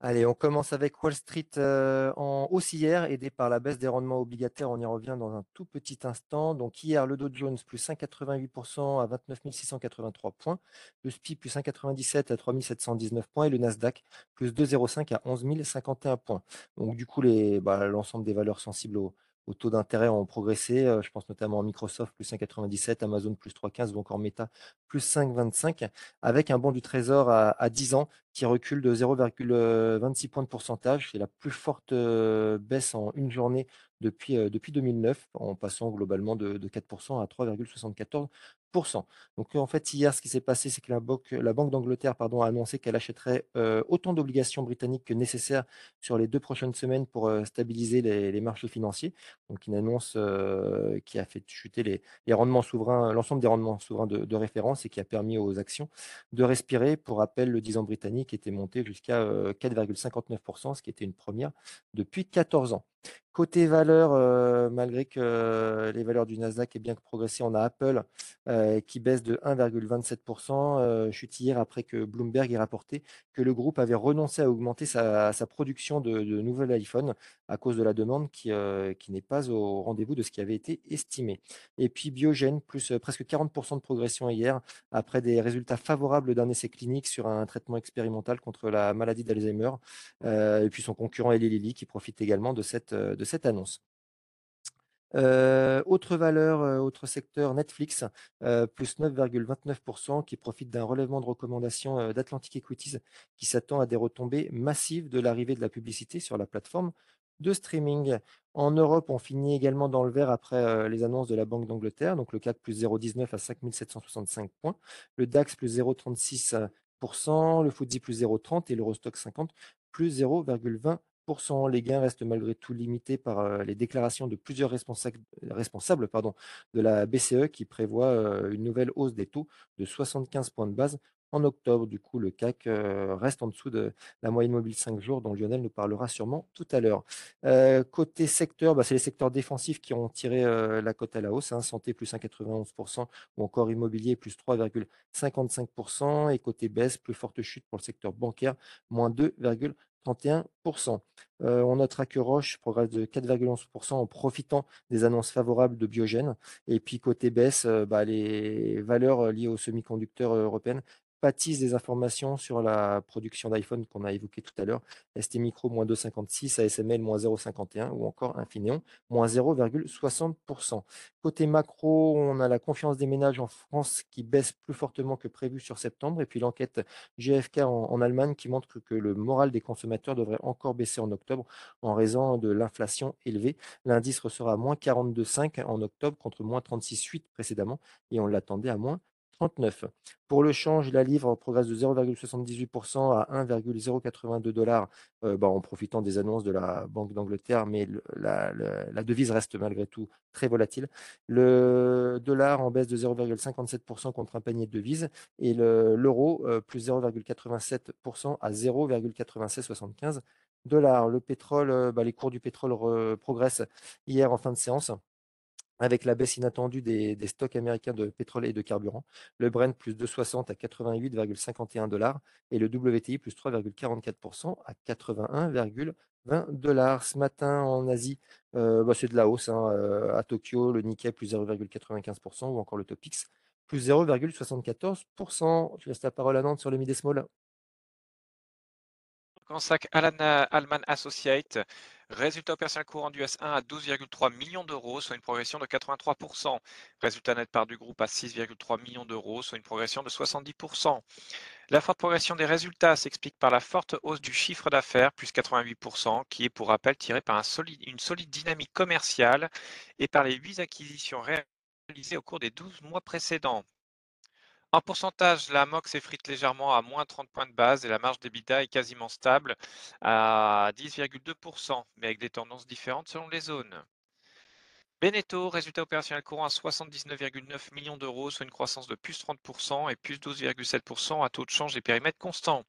Allez, on commence avec Wall Street euh, en hausse hier, aidé par la baisse des rendements obligataires. On y revient dans un tout petit instant. Donc hier, le Dow Jones plus 1,88% à 29 683 points, le SPI plus 1,97 à 3 719 points et le Nasdaq plus 2,05 à 11 051 points. Donc du coup, bah, l'ensemble des valeurs sensibles au, au taux d'intérêt ont progressé. Euh, je pense notamment à Microsoft, plus 5,97, Amazon, plus 3,15 ou encore Meta, plus 5,25, avec un bon du trésor à, 10 ans qui recule de 0,26 points de pourcentage. C'est la plus forte euh, baisse en une journée depuis, euh, depuis 2009, en passant globalement de, de 4% à 3,74%. Donc en fait, hier, ce qui s'est passé, c'est que la, Banque d'Angleterre a annoncé qu'elle achèterait euh, autant d'obligations britanniques que nécessaire sur les deux prochaines semaines pour euh, stabiliser les, marchés financiers. Donc une annonce euh, qui a fait chuter les, rendements souverains, l'ensemble des rendements souverains de, référence et qui a permis aux actions de respirer. Pour rappel, le 10 ans britannique était monté jusqu'à 4,59%, ce qui était une première depuis 14 ans. Côté valeur, euh, malgré que euh, les valeurs du Nasdaq aient bien progressé, on a Apple euh, qui baisse de 1,27%. chute hier après que Bloomberg ait rapporté que le groupe avait renoncé à augmenter sa, production de, de, nouveaux iPhones à cause de la demande qui, qui n'est pas au rendez-vous de ce qui avait été estimé. Et puis Biogen, plus presque 40% de progression hier après des résultats favorables d'un essai clinique sur un traitement expérimental contre la maladie d'Alzheimer. et puis son concurrent Eli Lilly qui profite également de cette de cette annonce. Euh, autre valeur, euh, autre secteur, Netflix, euh, plus 9,29%, qui profite d'un relèvement de recommandation d'Atlantic Equities, qui s'attend à des retombées massives de l'arrivée de la publicité sur la plateforme de streaming. En Europe, on finit également dans le vert après les annonces de la Banque d'Angleterre, donc le CAC plus 0,19 à 5765 points, le DAX plus 0,36%, le FTSE plus 0,30 et l'Eurostock 50 plus 0,20%. Les gains restent malgré tout limités par euh, les déclarations de plusieurs responsables, de la BCE qui prévoit euh, une nouvelle hausse des taux de 75 points de base en octobre. Du coup, le CAC euh, reste en dessous de la moyenne mobile 5 jours dont Lionel nous parlera sûrement tout à l'heure. côté secteur, bah, c'est les secteurs défensifs qui ont tiré la cote à la hausse. Hein. santé plus 1,91% ou encore immobilier plus 3,55%. Et côté baisse, plus forte chute pour le secteur bancaire, moins 2, 31%. Euh, on notera que Roche progresse de 4,11% en profitant des annonces favorables de Biogène. Et puis côté baisse, euh, bah, les valeurs euh, liées aux semi-conducteurs européennes pâtissent des informations sur la production d'iPhone qu'on a évoqué tout à l'heure. ST Micro, moins 2,56, ASML, moins 0,51 ou encore Infineon, moins 0,60%. Côté macro, on a la confiance des ménages en France qui baisse plus fortement que prévu sur septembre. Et puis l'enquête GFK en, Allemagne qui montre que, que, le moral des consommateurs devrait encore baisser en octobre en raison de l'inflation élevée. L'indice ressort à moins 42,5 en octobre contre moins 36,8 précédemment et on l'attendait à moins 39. Pour le change, la livre progresse de 0,78% à 1,082 dollars euh, bah, en profitant des annonces de la Banque d'Angleterre, mais la, devise reste malgré tout très volatile. Le dollar en baisse de 0,57% contre un panier de devises et l'euro euh, plus 0,87% à 0,9675 dollars. Le pétrole, euh, bah, les cours du pétrole progressent hier en fin de séance avec la baisse inattendue des, stocks américains de pétrole et de carburant. Le Brent plus 2,60 à 88,51 dollars et le WTI plus 3,44% à 81,20 dollars. Ce matin en Asie, euh, bah, c'est de la hausse. Hein, euh, à Tokyo, le Nikkei plus 0,95% ou encore le Topix plus 0,74%. Je laisse la parole à Nantes sur le mid small. Cansac Alana Alman Associate, résultat opérationnel courant du S1 à 12,3 millions d'euros, soit une progression de 83%. Résultat net part du groupe à 6,3 millions d'euros, soit une progression de 70%. La forte progression des résultats s'explique par la forte hausse du chiffre d'affaires, plus 88%, qui est pour rappel tiré par une solide dynamique commerciale et par les 8 acquisitions réalisées au cours des 12 mois précédents. En pourcentage, la MOX s'effrite légèrement à moins 30 points de base et la marge d'EBITDA est quasiment stable à 10,2%, mais avec des tendances différentes selon les zones. Beneteau, résultat opérationnel courant à 79,9 millions d'euros, soit une croissance de plus 30% et plus 12,7% à taux de change et périmètre constant.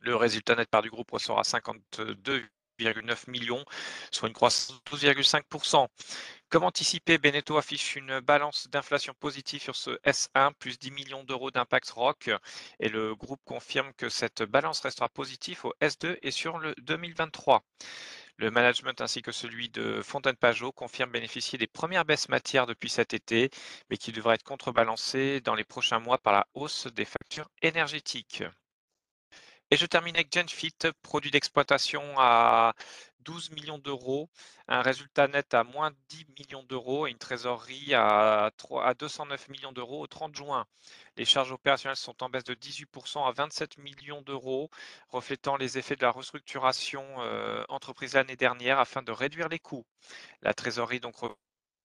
Le résultat net par du groupe ressort à 52,9 millions, soit une croissance de 12,5%. Comme anticipé, Beneteau affiche une balance d'inflation positive sur ce S1, plus 10 millions d'euros d'impact ROC, et le groupe confirme que cette balance restera positive au S2 et sur le 2023. Le management ainsi que celui de Fontaine-Pajot confirment bénéficier des premières baisses matières depuis cet été, mais qui devraient être contrebalancées dans les prochains mois par la hausse des factures énergétiques. Et je termine avec Genfit, produit d'exploitation à 12 millions d'euros, un résultat net à moins 10 millions d'euros et une trésorerie à, 209 millions d'euros au 30 juin. Les charges opérationnelles sont en baisse de 18% à 27 millions d'euros, reflétant les effets de la restructuration euh, entreprise l'année dernière afin de réduire les coûts. La trésorerie donc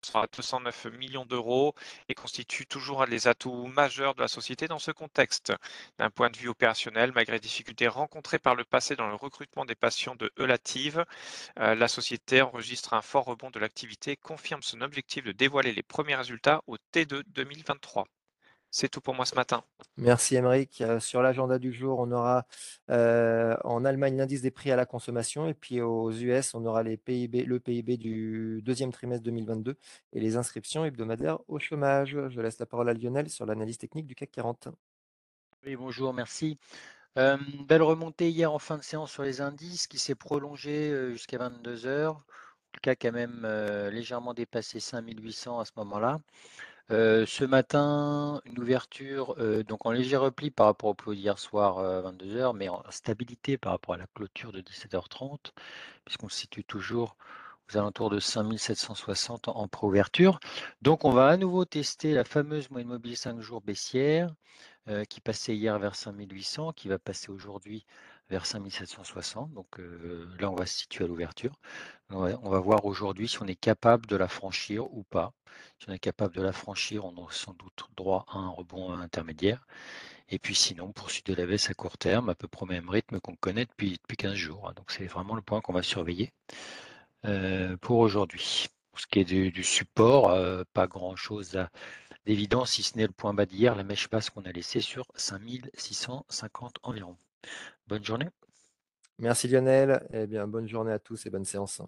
sera à 209 millions d'euros et constitue toujours un des atouts majeurs de la société dans ce contexte. D'un point de vue opérationnel, malgré les difficultés rencontrées par le passé dans le recrutement des patients de Eulative, euh, la société enregistre un fort rebond de l'activité et confirme son objectif de dévoiler les premiers résultats au T2 2023. C'est tout pour moi ce matin. Merci Émeric. Euh, sur l'agenda du jour, on aura euh, en Allemagne l'indice des prix à la consommation et puis aux US, on aura les PIB, le PIB du deuxième trimestre 2022 et les inscriptions hebdomadaires au chômage. Je laisse la parole à Lionel sur l'analyse technique du CAC 40. Oui, bonjour, merci. Euh, belle remontée hier en fin de séance sur les indices qui s'est prolongée jusqu'à 22 heures. Le CAC a même légèrement dépassé 5800 à ce moment-là. Euh, ce matin, une ouverture euh, donc en léger repli par rapport au plus d'hier soir 22h, euh, mais en stabilité par rapport à la clôture de 17h30, puisqu'on se situe toujours aux alentours de 5760 en pré-ouverture. Donc on va à nouveau tester la fameuse moyenne mobile 5 jours baissière qui passait hier vers 5800, qui va passer aujourd'hui vers 5760. Donc là, on va se situer à l'ouverture. On, va voir aujourd'hui si on est capable de la franchir ou pas. Si on est capable de la franchir, on a sans doute droit à un rebond intermédiaire. Et puis sinon, poursuite de la baisse à court terme, à peu près au même rythme qu'on connaît depuis, depuis 15 jours. Donc c'est vraiment le point qu'on va surveiller pour aujourd'hui. Pour ce qui est du, support, pas grand-chose d'évident, si ce n'est le point bas d'hier, la mèche basse qu'on a laissée sur 5650 environ. Bonne journée. Merci Lionel. Eh bien, bonne journée à tous et bonne séance.